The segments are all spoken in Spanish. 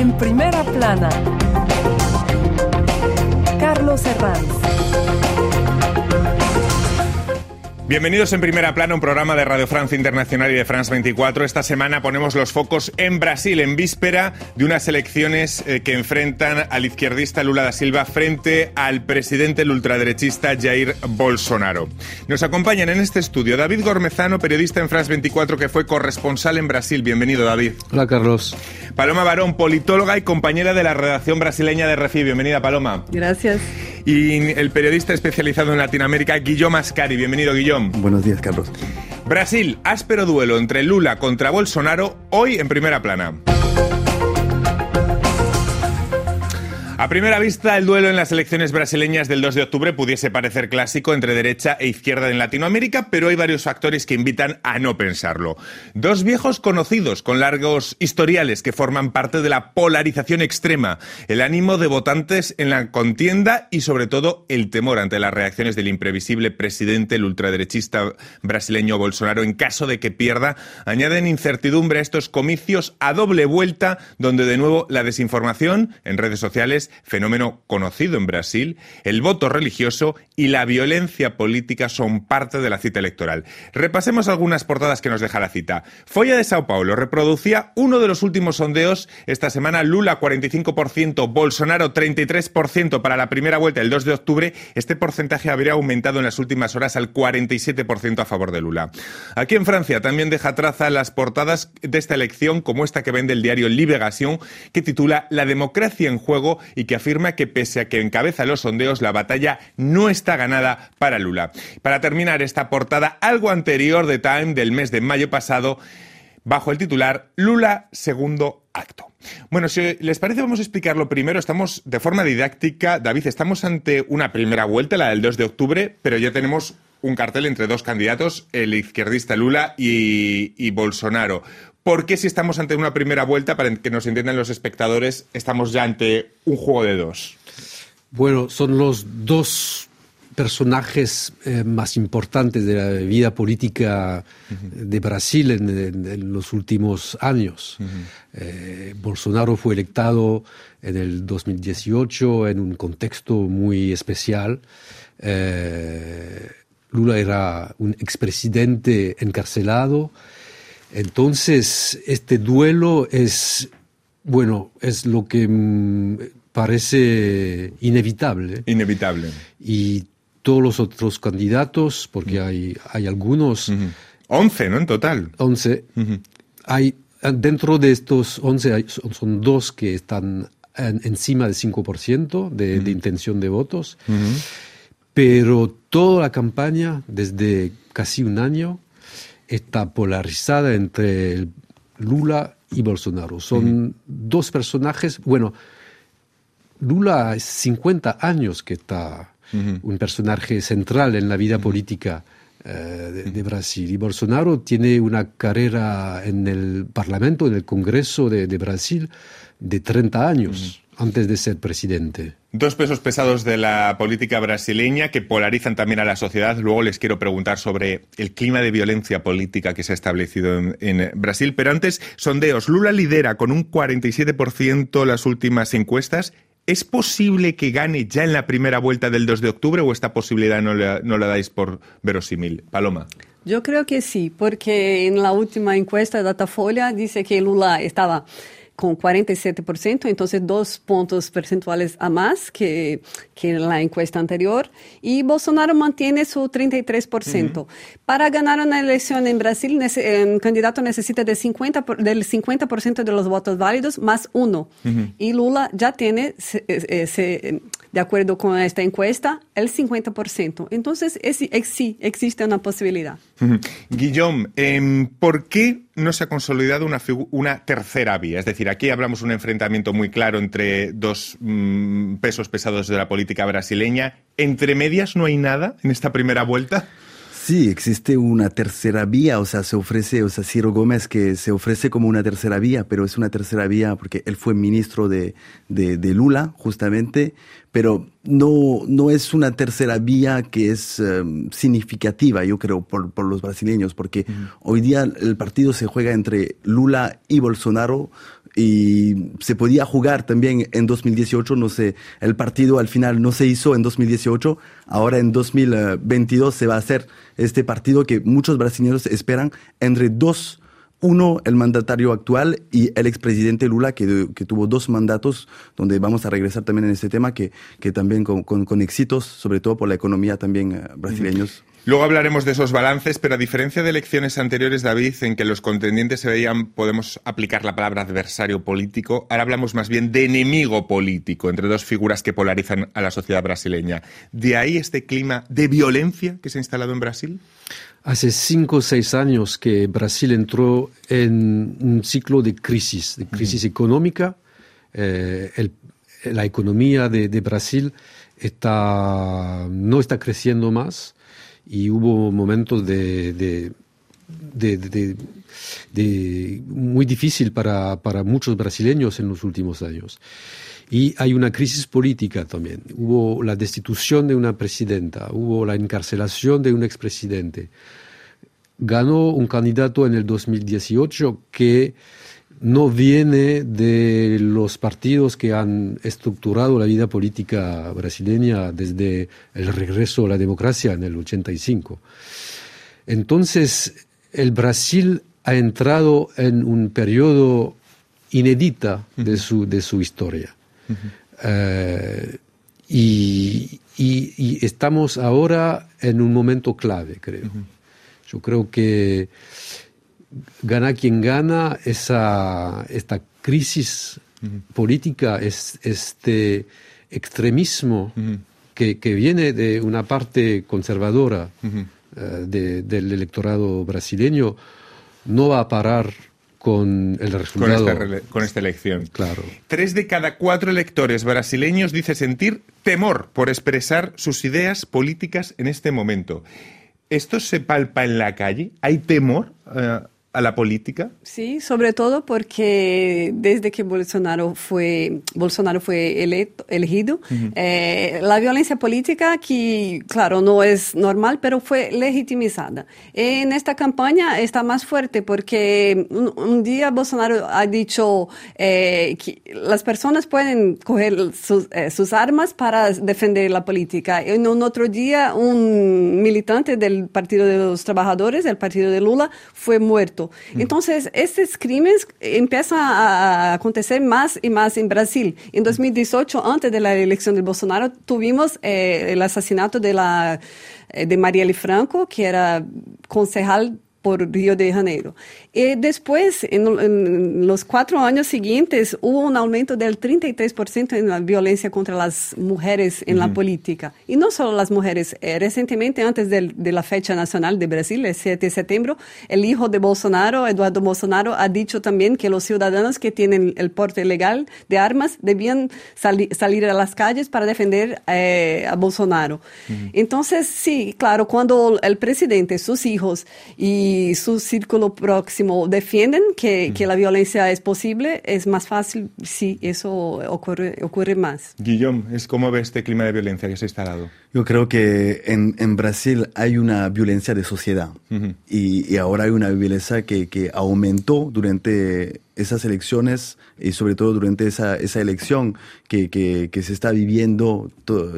En primera plana, Carlos Herranz. Bienvenidos en Primera Plana, un programa de Radio Francia Internacional y de France 24. Esta semana ponemos los focos en Brasil, en víspera de unas elecciones eh, que enfrentan al izquierdista Lula da Silva frente al presidente el ultraderechista Jair Bolsonaro. Nos acompañan en este estudio David Gormezano, periodista en France 24 que fue corresponsal en Brasil. Bienvenido, David. Hola, Carlos. Paloma Barón, politóloga y compañera de la redacción brasileña de Refi. Bienvenida, Paloma. Gracias. Y el periodista especializado en Latinoamérica, Guillaume Ascari. Bienvenido, Guillaume. Buenos días, Carlos. Brasil, áspero duelo entre Lula contra Bolsonaro, hoy en primera plana. A primera vista, el duelo en las elecciones brasileñas del 2 de octubre pudiese parecer clásico entre derecha e izquierda en Latinoamérica, pero hay varios factores que invitan a no pensarlo. Dos viejos conocidos con largos historiales que forman parte de la polarización extrema, el ánimo de votantes en la contienda y sobre todo el temor ante las reacciones del imprevisible presidente, el ultraderechista brasileño Bolsonaro, en caso de que pierda, añaden incertidumbre a estos comicios a doble vuelta, donde de nuevo la desinformación en redes sociales fenómeno conocido en Brasil, el voto religioso y la violencia política son parte de la cita electoral. Repasemos algunas portadas que nos deja la cita. Folla de Sao Paulo reproducía uno de los últimos sondeos esta semana, Lula 45%, Bolsonaro 33% para la primera vuelta el 2 de octubre. Este porcentaje habría aumentado en las últimas horas al 47% a favor de Lula. Aquí en Francia también deja traza las portadas de esta elección, como esta que vende el diario Libération, que titula La democracia en juego que afirma que pese a que encabeza los sondeos, la batalla no está ganada para Lula. Para terminar esta portada, algo anterior de Time del mes de mayo pasado, bajo el titular Lula segundo acto. Bueno, si les parece, vamos a explicarlo primero. Estamos de forma didáctica, David, estamos ante una primera vuelta, la del 2 de octubre, pero ya tenemos un cartel entre dos candidatos, el izquierdista Lula y, y Bolsonaro. ¿Por qué si estamos ante una primera vuelta, para que nos entiendan los espectadores, estamos ya ante un juego de dos? Bueno, son los dos personajes eh, más importantes de la vida política de Brasil en, en, en, los últimos años. Uh -huh. eh, Bolsonaro fue electado en el 2018 en un contexto muy especial. Eh, Lula era un expresidente encarcelado. Entonces, este duelo es, bueno, es lo que mm, parece inevitable. Inevitable. Y todos los otros candidatos, porque hay, hay algunos. Uh -huh. 11, ¿no? En total. 11. Uh -huh. Hay, dentro de estos 11 hay, son, son, dos que están en, encima del 5% de, uh -huh. de, intención de votos. Pero toda la campaña, desde casi un año, está polarizada entre Lula y Bolsonaro. Son dos personajes, bueno, Lula es 50 años que está un personaje central en la vida política eh, de, de, Brasil. Y Bolsonaro tiene una carrera en el Parlamento, en el Congreso de, de Brasil, de 30 años antes de ser presidente. Dos pesos pesados de la política brasileña que polarizan también a la sociedad. Luego les quiero preguntar sobre el clima de violencia política que se ha establecido en, Brasil. Pero antes, sondeos. Lula lidera con un 47% las últimas encuestas. ¿Es posible que gane ya en la primera vuelta del 2 de octubre o esta posibilidad no la, no la dais por verosímil? Paloma. Yo creo que sí, porque en la última encuesta de Datafolha dice que Lula estaba con 47%, entonces dos puntos percentuales a más que, que en la encuesta anterior, y Bolsonaro mantiene su 33%. Uh -huh. Para ganar una elección en Brasil, un candidato necesita de 50, del 50% de los votos válidos más uno, uh -huh. y Lula ya tiene, ese, de acuerdo con esta encuesta, el 50%. Entonces, es, es, sí, existe una posibilidad. Uh -huh. Guillaume, eh, ¿por qué no se ha consolidado una, una, tercera vía. Es decir, aquí hablamos de un enfrentamiento muy claro entre dos mmm, pesos pesados de la política brasileña. ¿Entre medias no hay nada en esta primera vuelta? Sí, existe una tercera vía, o sea, se ofrece, o sea, Ciro Gómez que se ofrece como una tercera vía, pero es una tercera vía porque él fue ministro de, de, de Lula, justamente, pero no, no es una tercera vía que es um, significativa, yo creo, por, por los brasileños, porque uh -huh. hoy día el partido se juega entre Lula y Bolsonaro y se podía jugar también en 2018, no sé, el partido al final no se hizo en 2018, ahora en 2022 se va a hacer este partido que muchos brasileños esperan entre dos uno, el mandatario actual y el expresidente Lula, que, tuvo dos mandatos, donde vamos a regresar también en este tema, que, que también con, con, éxitos, sobre todo por la economía también uh, brasileños. Luego hablaremos de esos balances, pero a diferencia de elecciones anteriores, David, en que los contendientes se veían, podemos aplicar la palabra adversario político, ahora hablamos más bien de enemigo político entre dos figuras que polarizan a la sociedad brasileña. ¿De ahí este clima de violencia que se ha instalado en Brasil? Hace cinco o seis años que Brasil entró en un ciclo de crisis, de crisis económica. Eh, el, la economía de, de, Brasil está, no está creciendo más y hubo momentos de, de, de muy difícil para, para muchos brasileños en los últimos años. Y hay una crisis política también. Hubo la destitución de una presidenta, hubo la encarcelación de un expresidente. Ganó un candidato en el 2018 que no viene de los partidos que han estructurado la vida política brasileña desde el regreso a la democracia en el 85. Entonces, el Brasil ha entrado en un periodo inédita de su, de su historia. Uh -huh. uh, y, y, y, estamos ahora en un momento clave, creo. Uh -huh. Yo creo que gana quien gana esa, esta crisis uh -huh. política, es, este extremismo que, que, viene de una parte conservadora uh, de, del electorado brasileño, no va a parar con el resultado. Con esta, con esta, elección. Claro. Tres de cada cuatro electores brasileños dice sentir temor por expresar sus ideas políticas en este momento. ¿Esto se palpa en la calle? ¿Hay temor? Uh, a la política? Sí, sobre todo porque desde que Bolsonaro fue, Bolsonaro fue electo, elegido, uh -huh. eh, la violencia política, que claro, no es normal, pero fue legitimizada. En esta campaña está más fuerte porque un, un día Bolsonaro ha dicho eh, que las personas pueden coger sus, eh, sus, armas para defender la política. En un otro día, un militante del Partido de los Trabajadores, el partido de Lula, fue muerto. Entonces, estos crímenes empiezan a acontecer más y más en Brasil. En 2018, antes de la elección de Bolsonaro, tuvimos eh, el asesinato de, la, eh, de Marielle Franco, que era concejal por Río de Janeiro. Y después, en, en, los cuatro años siguientes, hubo un aumento del 33% en la violencia contra las mujeres en uh -huh. la política. Y no solo las mujeres. Eh, recientemente, antes de, de, la fecha nacional de Brasil, el 7 de septiembre, el hijo de Bolsonaro, Eduardo Bolsonaro, ha dicho también que los ciudadanos que tienen el porte legal de armas debían sali salir a las calles para defender eh, a Bolsonaro. Uh -huh. Entonces, sí, claro, cuando el presidente, sus hijos y su círculo próximo defienden que, que, la violencia es posible, es más fácil si eso ocurre, ocurre más. Guillaume, ¿es ¿cómo ve este clima de violencia que se ha instalado? Yo creo que en, en Brasil hay una violencia de sociedad y, y, ahora hay una violencia que, que, aumentó durante esas elecciones y sobre todo durante esa, esa elección que, que, que se está viviendo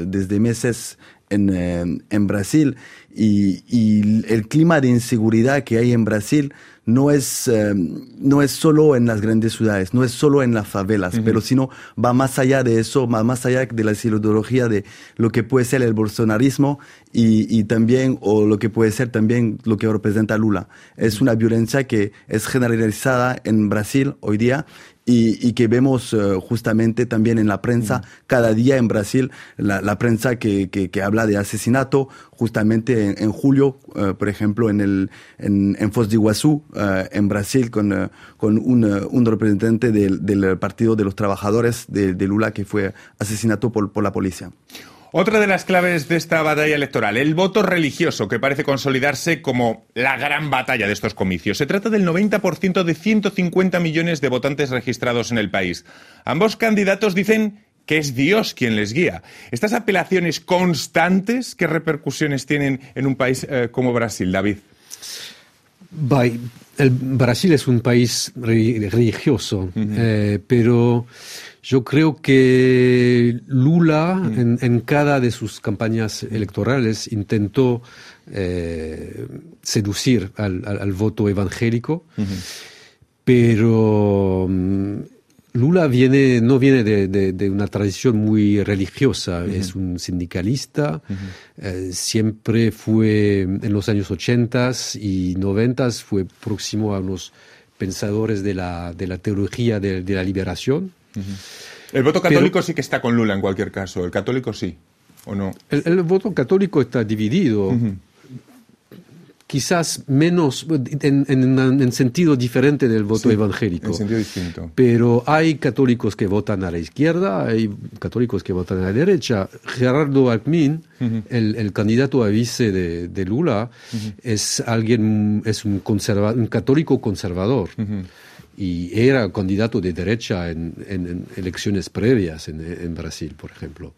desde meses en, eh, en Brasil y, y, el clima de inseguridad que hay en Brasil no es, eh, no es solo en las grandes ciudades, no es solo en las favelas, uh -huh. pero sino va más allá de eso, va más allá de la ideología de lo que puede ser el bolsonarismo y, y, también, o lo que puede ser también lo que representa Lula. Es una violencia que es generalizada en Brasil hoy día y, y, que vemos uh, justamente también en la prensa cada día en Brasil, la, la prensa que, que, que, habla de asesinato, justamente en, en julio, uh, por ejemplo, en, el, en, en Foz de Iguazú, uh, en Brasil, con, con un, un, representante del, del, Partido de los Trabajadores de, de Lula que fue asesinado por, por la policía. Otra de las claves de esta batalla electoral, el voto religioso, que parece consolidarse como la gran batalla de estos comicios. Se trata del 90% de 150 millones de votantes registrados en el país. Ambos candidatos dicen que es Dios quien les guía. Estas apelaciones constantes, ¿qué repercusiones tienen en un país eh, como Brasil, David? Vai- el Brasil es un país re- religioso, eh, pero yo creo que Lula en, en cada de sus campañas electorales intentó eh, seducir al, al- al voto evangélico, pero mm, Lula viene, no viene de, de- de una tradición muy religiosa, es un sindicalista, eh, siempre fue en los años 80 y 90 fue próximo a unos pensadores de la, de la teología de, de la liberación. El voto Pero- católico sí que está con Lula en cualquier caso. El católico sí, ¿o no? El, el voto católico está dividido. Quizás menos, en, en- en sentido diferente del voto Sí, evangélico. En sentido distinto. Pero hay católicos que votan a la izquierda, hay católicos que votan a la derecha. Gerardo Alckmin, el, el candidato a vice de, de Lula, es alguien, es un, conserva- un católico conservador. Y era candidato de derecha en, en- en elecciones previas en, en Brasil, por ejemplo.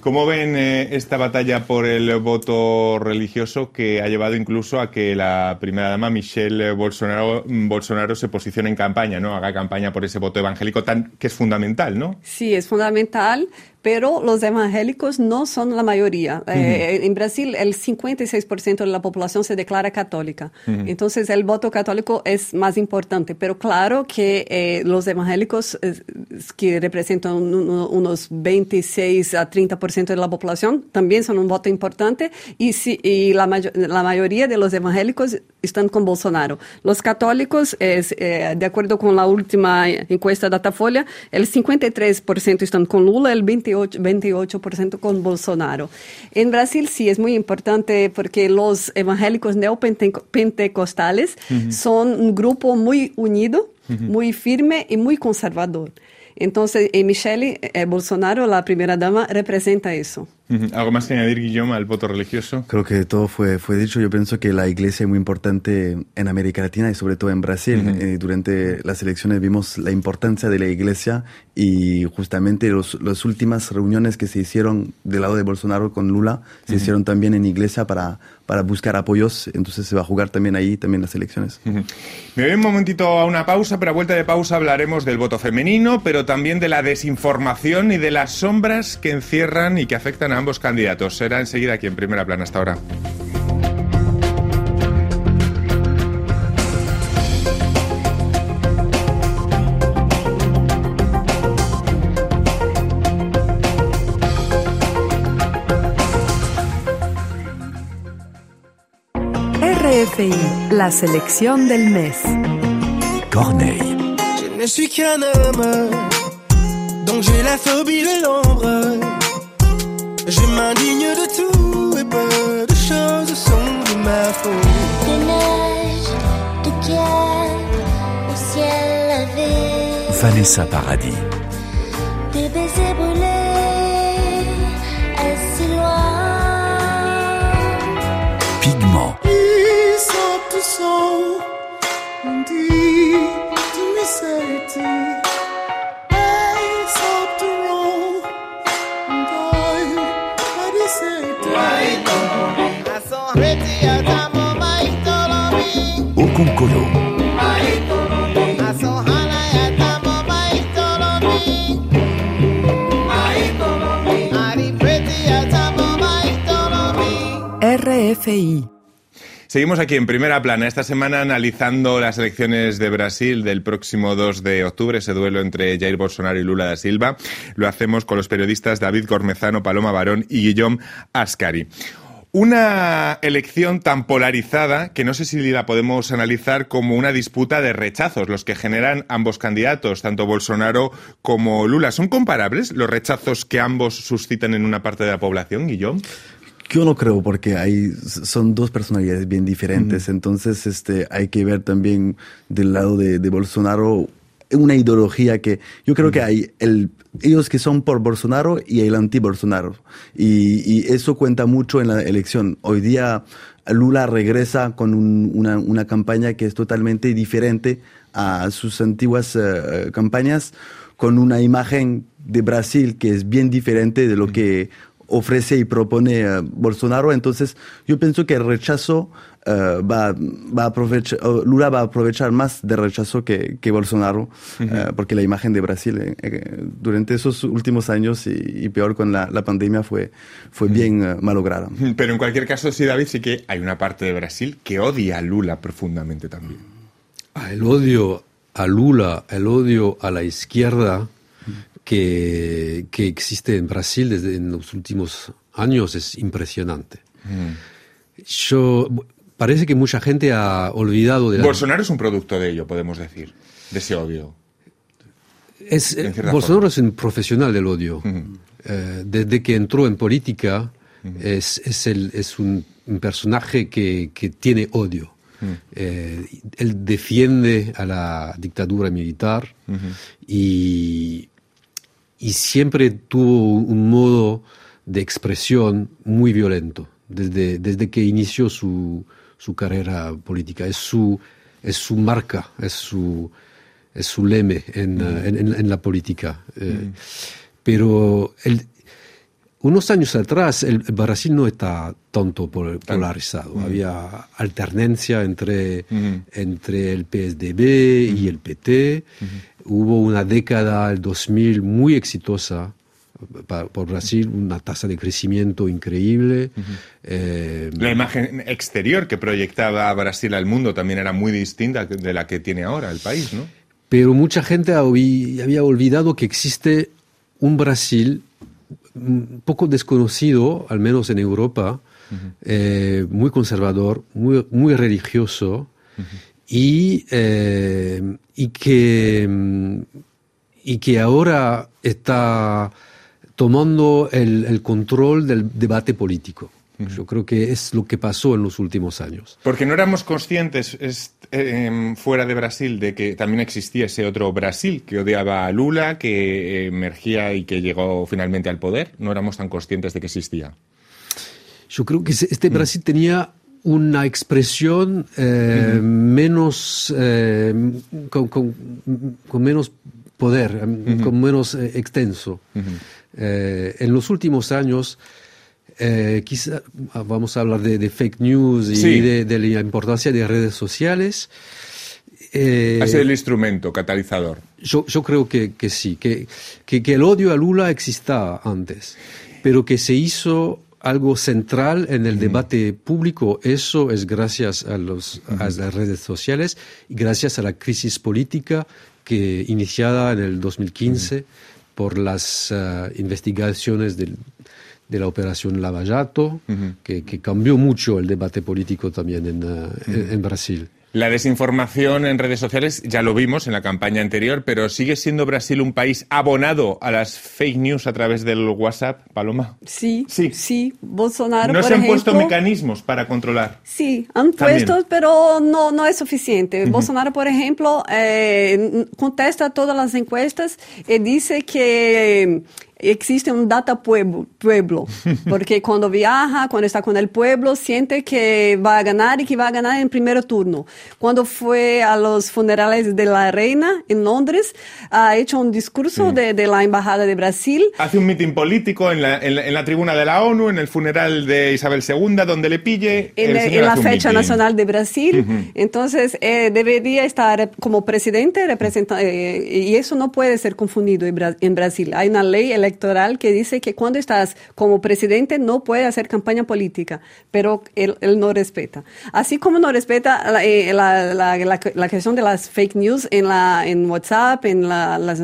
¿Cómo ven eh, esta batalla por el voto religioso que ha llevado incluso a que la primera dama Michelle Bolsonaro, Bolsonaro se posicione en campaña, ¿no? Haga campaña por ese voto evangélico tan que es fundamental, ¿no? Sí, es fundamental, pero los evangélicos no son la mayoría. Eh, en Brasil, el 56% de la población se declara católica. Entonces, el voto católico es más importante. Pero claro que eh, los evangélicos, eh, que representan un- un- unos 26 a 30% de la población, también son un voto importante. Y, si, y la, la mayoría de los evangélicos están con Bolsonaro. Los católicos, es, eh, de acuerdo con la última encuesta de Datafolha, el 53% están con Lula, el 28%, 28% con Bolsonaro. En Brasil sí es muy importante porque los evangélicos neopentecostales son un grupo muy unido, muy firme y muy conservador. Entonces, eh, Michelle eh, Bolsonaro, la primera dama, representa eso. ¿Algo más que añadir, Guillaume, al voto religioso? Creo que todo fue, fue dicho. Yo pienso que la iglesia es muy importante en América Latina y sobre todo en Brasil. Eh, durante las elecciones vimos la importancia de la iglesia y justamente los, las últimas reuniones que se hicieron del lado de Bolsonaro con Lula se hicieron también en iglesia para, para buscar apoyos. Entonces se va a jugar también ahí, también las elecciones. Ujú. Me voy un momentito a una pausa, pero a vuelta de pausa hablaremos del voto femenino, pero también de la desinformación y de las sombras que encierran y que afectan a ambos candidatos. Será enseguida aquí en primera plana hasta ahora. RFI, la selección del mes. Corneille. Je ne suis qu'un homme, donc j'ai la phobie de l'ombre. Je m'indigne de tout et peu de choses sont de ma faute. de neige, de guerre, au ciel lavé, Vanessa Paradis. des baisers brûlés, ainsi loin. Pigment. Ils sont tous sons, on dit to me. RFI. Seguimos aquí en primera plana esta semana analizando las elecciones de Brasil del próximo 2 de octubre, ese duelo entre Jair Bolsonaro y Lula da Silva. Lo hacemos con los periodistas David Cormezano, Paloma Barón y Guillaume Ascari. Una elección tan polarizada que no sé si la podemos analizar como una disputa de rechazos, los que generan ambos candidatos, tanto Bolsonaro como Lula. ¿Son comparables los rechazos que ambos suscitan en una parte de la población, Guillaume? Yo no creo porque hay, son dos personalidades bien diferentes, entonces este, hay que ver también del lado de, de Bolsonaro una ideología que yo creo que hay el, ellos que son por Bolsonaro y el anti-Bolsonaro. Y, y eso cuenta mucho en la elección. Hoy día Lula regresa con un- una, una campaña que es totalmente diferente a sus antiguas eh, campañas, con una imagen de Brasil que es bien diferente de lo que ofrece y propone eh, Bolsonaro. Entonces, yo pienso que el rechazo eh, va, va a aprovechar, Lula va a aprovechar más de rechazo que, que Bolsonaro, eh, porque la imagen de Brasil eh, eh, durante esos últimos años y, y peor con la, la pandemia fue, fue bien malograda. Pero en cualquier caso, sí, David, sí que hay una parte de Brasil que odia a Lula profundamente también. Ah, el odio a Lula, el odio a la izquierda que, que existe en Brasil desde en los últimos años es impresionante. Yo parece que mucha gente ha olvidado de la Bolsonaro es un producto de ello, podemos decir, de ese odio. Es, eh, Bolsonaro forma. es un profesional del odio. Eh, desde que entró en política, es, es, el- es un, un personaje que, que tiene odio. Eh, él defiende a la dictadura militar y, y siempre tuvo un modo de expresión muy violento desde, desde que inició su, su carrera política. Es su, es su marca, es su, es su leme en, eh, en- en- en la política. Eh, Pero el- unos años atrás el, Brasil no está tanto pol- polarizado. Había alternancia entre, entre el PSDB y el PT. Hubo una década, el 2000, muy exitosa por Brasil, una tasa de crecimiento increíble. Eh, La imagen exterior que proyectaba Brasil al mundo también era muy distinta de la que tiene ahora el país, ¿no? Pero mucha gente habí- había olvidado que existe un Brasil un poco desconocido, al menos en Europa, eh, muy conservador, muy, muy religioso y, eh, y, que, mm, y que ahora está tomando el, el control del debate político. Yo creo que es lo que pasó en los últimos años. Porque no éramos conscientes es- eh, fuera de Brasil de que también existía ese otro Brasil que odiaba a Lula, que emergía y que llegó finalmente al poder. No éramos tan conscientes de que existía. Yo creo que este Brasil tenía una expresión eh, menos eh, con, con- con menos poder, eh, con menos eh, extenso. Eh, en los últimos años, eh, quizá vamos a hablar de, de fake news y Sí. de, de la importancia de redes sociales. Eh, sido el instrumento catalizador. yo, yo creo que, que sí, que, que, que el odio a Lula existaba antes, pero que se hizo algo central en el debate público, eso es gracias a, los, a las redes sociales y gracias a la crisis política que iniciada en el 2015 por las ah, investigaciones del- de la operación Lavallato, que, que cambió mucho el debate político también en, en- en Brasil. La desinformación en redes sociales ya lo vimos en la campaña anterior, pero ¿sigue siendo Brasil un país abonado a las fake news a través del WhatsApp, Paloma? Sí, Sí. sí, Bolsonaro, ¿No por se han ejemplo, puesto mecanismos para controlar? Sí, han También. puesto, pero no, no es suficiente. Bolsonaro, por ejemplo, eh, contesta todas las encuestas y dice que existe un data pueblo, pueblo, porque cuando viaja, cuando está con el pueblo, siente que va a ganar y que va a ganar en primer turno. Cuando fue a los funerales de la reina en Londres, ha hecho un discurso de, de la embajada de Brasil Hace un mitin político en la, en la- en la tribuna de la ONU, en el funeral de Isabel II, donde le pille. en, el en la fecha nacional de Brasil. Entonces, eh, debería estar como presidente representa- eh, y eso no puede ser confundido en Brasil. Hay una ley electoral que dice que cuando estás como presidente no puedes hacer campaña política, pero él, él no respeta. Así como no respeta la, eh, la- la- cuestión de las fake news en, la, en WhatsApp, en la- las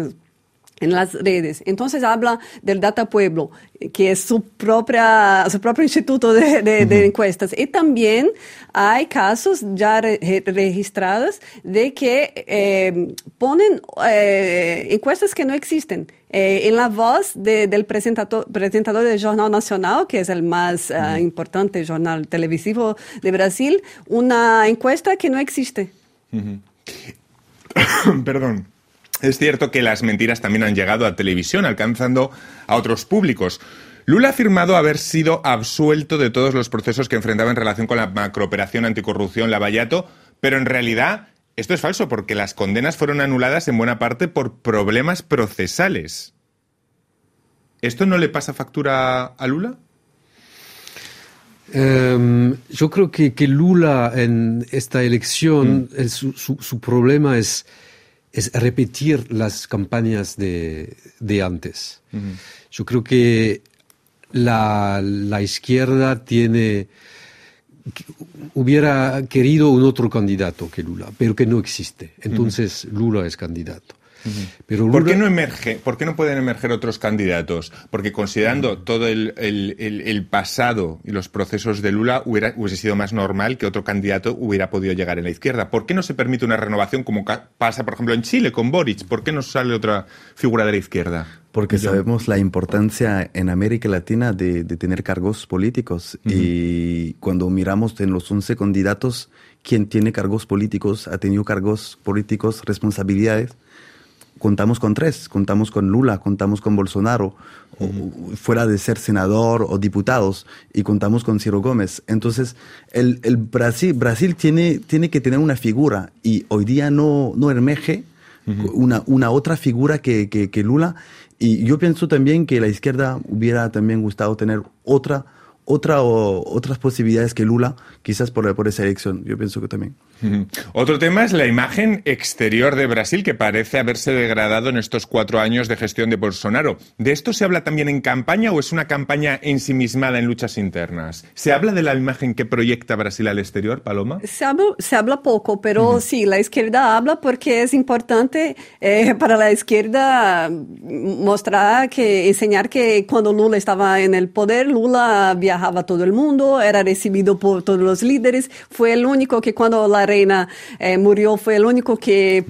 en las redes. Entonces habla del Data Pueblo, que es su, propia, su propio instituto de, de- de encuestas. Y también hay casos ya re- re- registrados de que eh, ponen eh, encuestas que no existen. Eh, en la voz de- del presentador, presentador del Jornal Nacional, que es el más ah, importante jornal televisivo de Brasil, una encuesta que no existe. Perdón. Es cierto que las mentiras también han llegado a televisión, alcanzando a otros públicos. Lula ha afirmado haber sido absuelto de todos los procesos que enfrentaba en relación con la macrooperación anticorrupción Lavallato, pero en realidad esto es falso porque las condenas fueron anuladas en buena parte por problemas procesales. ¿Esto no le pasa factura a Lula? Em, yo creo que, que Lula en esta elección, el- su, su- su problema es, es repetir las campañas de, de antes. Yo creo que la, la izquierda tiene hubiera querido un otro candidato que Lula, pero que no existe. Entonces Lula es candidato. Pero ¿Por qué Lula- no emerge? ¿Por qué no pueden emerger otros candidatos? Porque considerando todo el, el- el- el pasado y los procesos de Lula, hubiera, hubiese sido más normal que otro candidato hubiera podido llegar en la izquierda. ¿Por qué no se permite una renovación como pasa, por ejemplo, en Chile con Boric? ¿Por qué no sale otra figura de la izquierda? Porque sabemos la importancia en América Latina de, de tener cargos políticos. Y cuando miramos en los 11 candidatos, quien tiene cargos políticos, ha tenido cargos políticos, responsabilidades, contamos con tres. Contamos con Lula, contamos con Bolsonaro, o fuera de ser senador o diputados, y contamos con Ciro Gómez. Entonces, el, el Brasil, Brasil tiene, tiene que tener una figura y hoy día no, no emerge una, una otra figura que, que, que Lula. Y yo pienso también que la izquierda hubiera también gustado tener otra, otra o, otras posibilidades que Lula, quizás por, por esa elección. Yo pienso que también. Otro tema es la imagen exterior de Brasil, que parece haberse degradado en estos cuatro años de gestión de Bolsonaro. ¿De esto se habla también en campaña o es una campaña ensimismada en luchas internas? ¿Se habla de la imagen que proyecta Brasil al exterior, Paloma? Se habla, se habla poco, pero sí, la izquierda habla porque es importante eh, para la izquierda mostrar que, enseñar que cuando Lula estaba en el poder, Lula viajaba a todo el mundo, era recibido por todos los líderes, fue el único que cuando la reina murió, fue el único que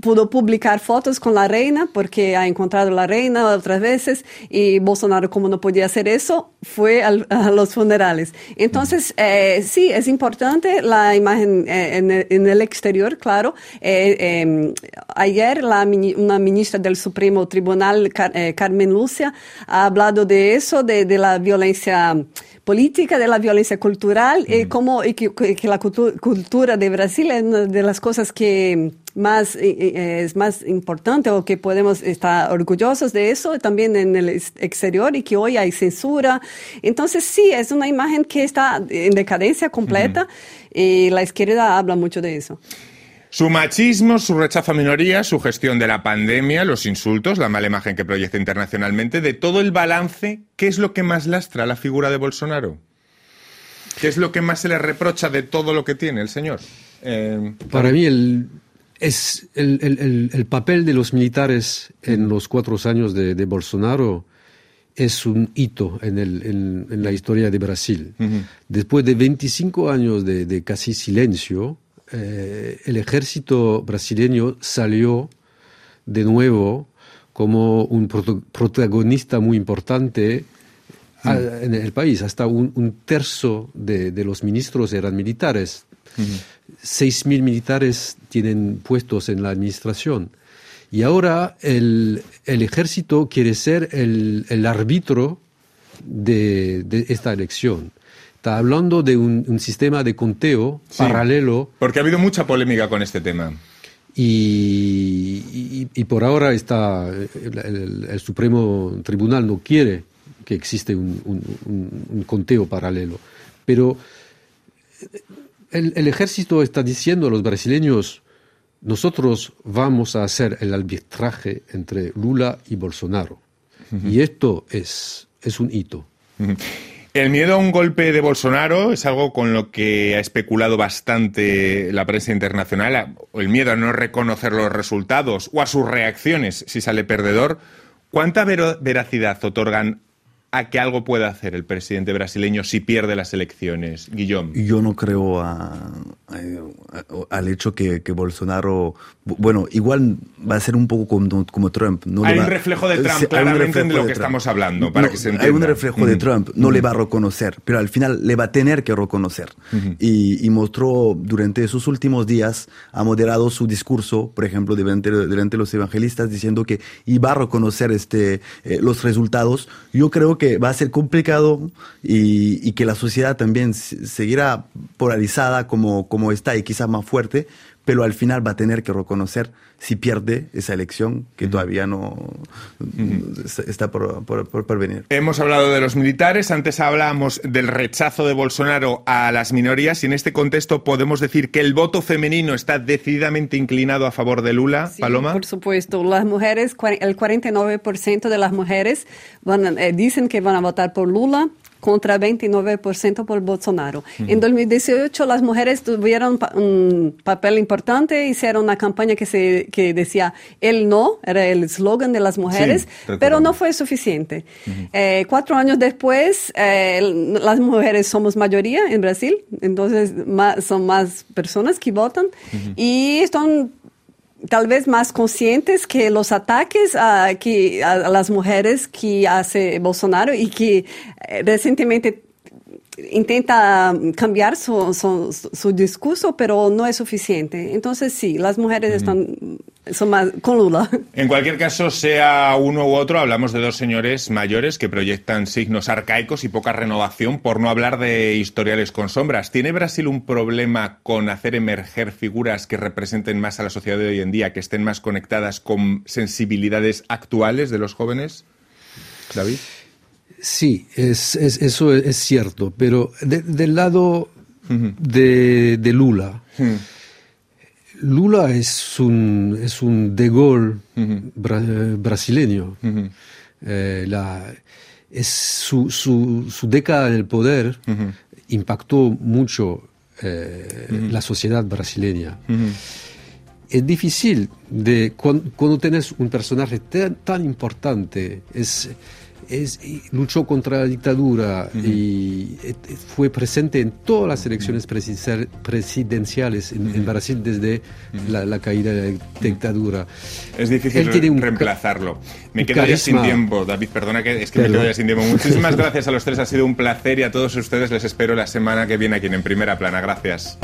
pudo publicar fotos con la reina porque ha encontrado la reina otras veces y Bolsonaro como no podía hacer eso fue al- a los funerales. Entonces eh, sí es importante la imagen eh, en, el, en el exterior, claro. Eh, eh, ayer la, una ministra del Supremo Tribunal, Car- eh, Carmen Lucia, ha hablado de eso, de, de la violencia política, de la violencia cultural, y como y que, que- que la cultu- cultura de Brasil es una de las cosas que más eh, eh, es más importante o que podemos estar orgullosos de eso también en el ex- exterior y que hoy hay censura. Entonces sí, es una imagen que está en decadencia completa y la izquierda habla mucho de eso. Su machismo, su rechazo a minorías, su gestión de la pandemia, los insultos, la mala imagen que proyecta internacionalmente, de todo el balance, ¿qué es lo que más lastra a la figura de Bolsonaro? ¿Qué es lo que más se le reprocha de todo lo que tiene el señor? Eh, Para mí el, es el, el- el- el papel de los militares en los cuatro años de, de Bolsonaro es un hito en, el- en- en la historia de Brasil. Después de 25 años de, de casi silencio, eh, el ejército brasileño salió de nuevo como un protagonista muy importante a- en el país. Hasta un, un tercio de, de los ministros eran militares. Seis mil militares tienen puestos en la administración. Y ahora el, el ejército quiere ser el, el árbitro de, de esta elección. Está hablando de un, un sistema de conteo Sí. paralelo porque ha habido mucha polémica con este tema. y, y- y por ahora está el, el- el Supremo Tribunal no quiere que existe un, un- un- un conteo paralelo. Pero el, el ejército está diciendo a los brasileños, nosotros vamos a hacer el arbitraje entre Lula y Bolsonaro. Y esto es, es un hito. El miedo a un golpe de Bolsonaro es algo con lo que ha especulado bastante la prensa internacional, el miedo a no reconocer los resultados o a sus reacciones si sale perdedor. ¿Cuánta veracidad otorgan a que algo pueda hacer el presidente brasileño si pierde las elecciones, Guillaume? Yo no creo a- a- a- al hecho que, que Bolsonaro, bu- bueno, igual va a ser un poco como, como Trump. No Hay un va- reflejo de Trump, Sí, un claramente, de lo que estamos hablando, para que se Hay un entienda. reflejo de. Trump, no le va a reconocer, pero al final le va a tener que reconocer. y, y mostró durante sus últimos días, ha moderado su discurso, por ejemplo, delante, delante de los evangelistas, diciendo que iba a reconocer este, eh, los resultados. Yo creo que va a ser complicado y, y que la sociedad también se- seguirá polarizada como, como está y quizá defensa más fuerte, pero al final va a tener que reconocer si pierde esa elección que todavía no está por, por, por- por venir. Hemos hablado de los militares, antes hablábamos del rechazo de Bolsonaro a las minorías y en este contexto podemos decir que el voto femenino está decididamente inclinado a favor de Lula, Sí, Paloma. por supuesto. Las mujeres, el 49% de las mujeres van, eh, dicen que van a votar por Lula contra 29% por Bolsonaro. En 2018 las mujeres tuvieron un papel importante, hicieron una campaña que, se, que decía el no, era el eslogan de las mujeres, Sí, pero no fue suficiente. Eh, cuatro años después, eh, las mujeres somos mayoría en Brasil, entonces ma- son más personas que votan y están tal vez más conscientes que los ataques a, que, a, las mujeres que hace Bolsonaro y que eh, recientemente intenta cambiar su, su, su discurso, pero no es suficiente. Entonces sí, las mujeres están son más con Lula. En cualquier caso, sea uno u otro, hablamos de dos señores mayores que proyectan signos arcaicos y poca renovación, por no hablar de historiales con sombras. ¿Tiene Brasil un problema con hacer emerger figuras que representen más a la sociedad de hoy en día, que estén más conectadas con sensibilidades actuales de los jóvenes? David. Sí, es, es- eso es, cierto, pero de- del lado de, de Lula, Lula es un, es un de Gaulle bra- brasileño. Eh, la- es su, su, su década del poder impactó mucho eh, la sociedad brasileña. Es difícil de cuan- cuando, tienes un personaje tan, tan importante, es, es, luchó contra la dictadura y eh, fue presente en todas las elecciones presidencial- presidenciales en, en Brasil desde la, la caída de la dictadura. Es difícil Él tiene un reemplazarlo. Me quedo ya sin tiempo, David, perdona que es que me quedo ya sin tiempo. Muchísimas gracias a los tres, ha sido un placer y a todos ustedes les espero la semana que viene aquí en Primera Plana. Gracias.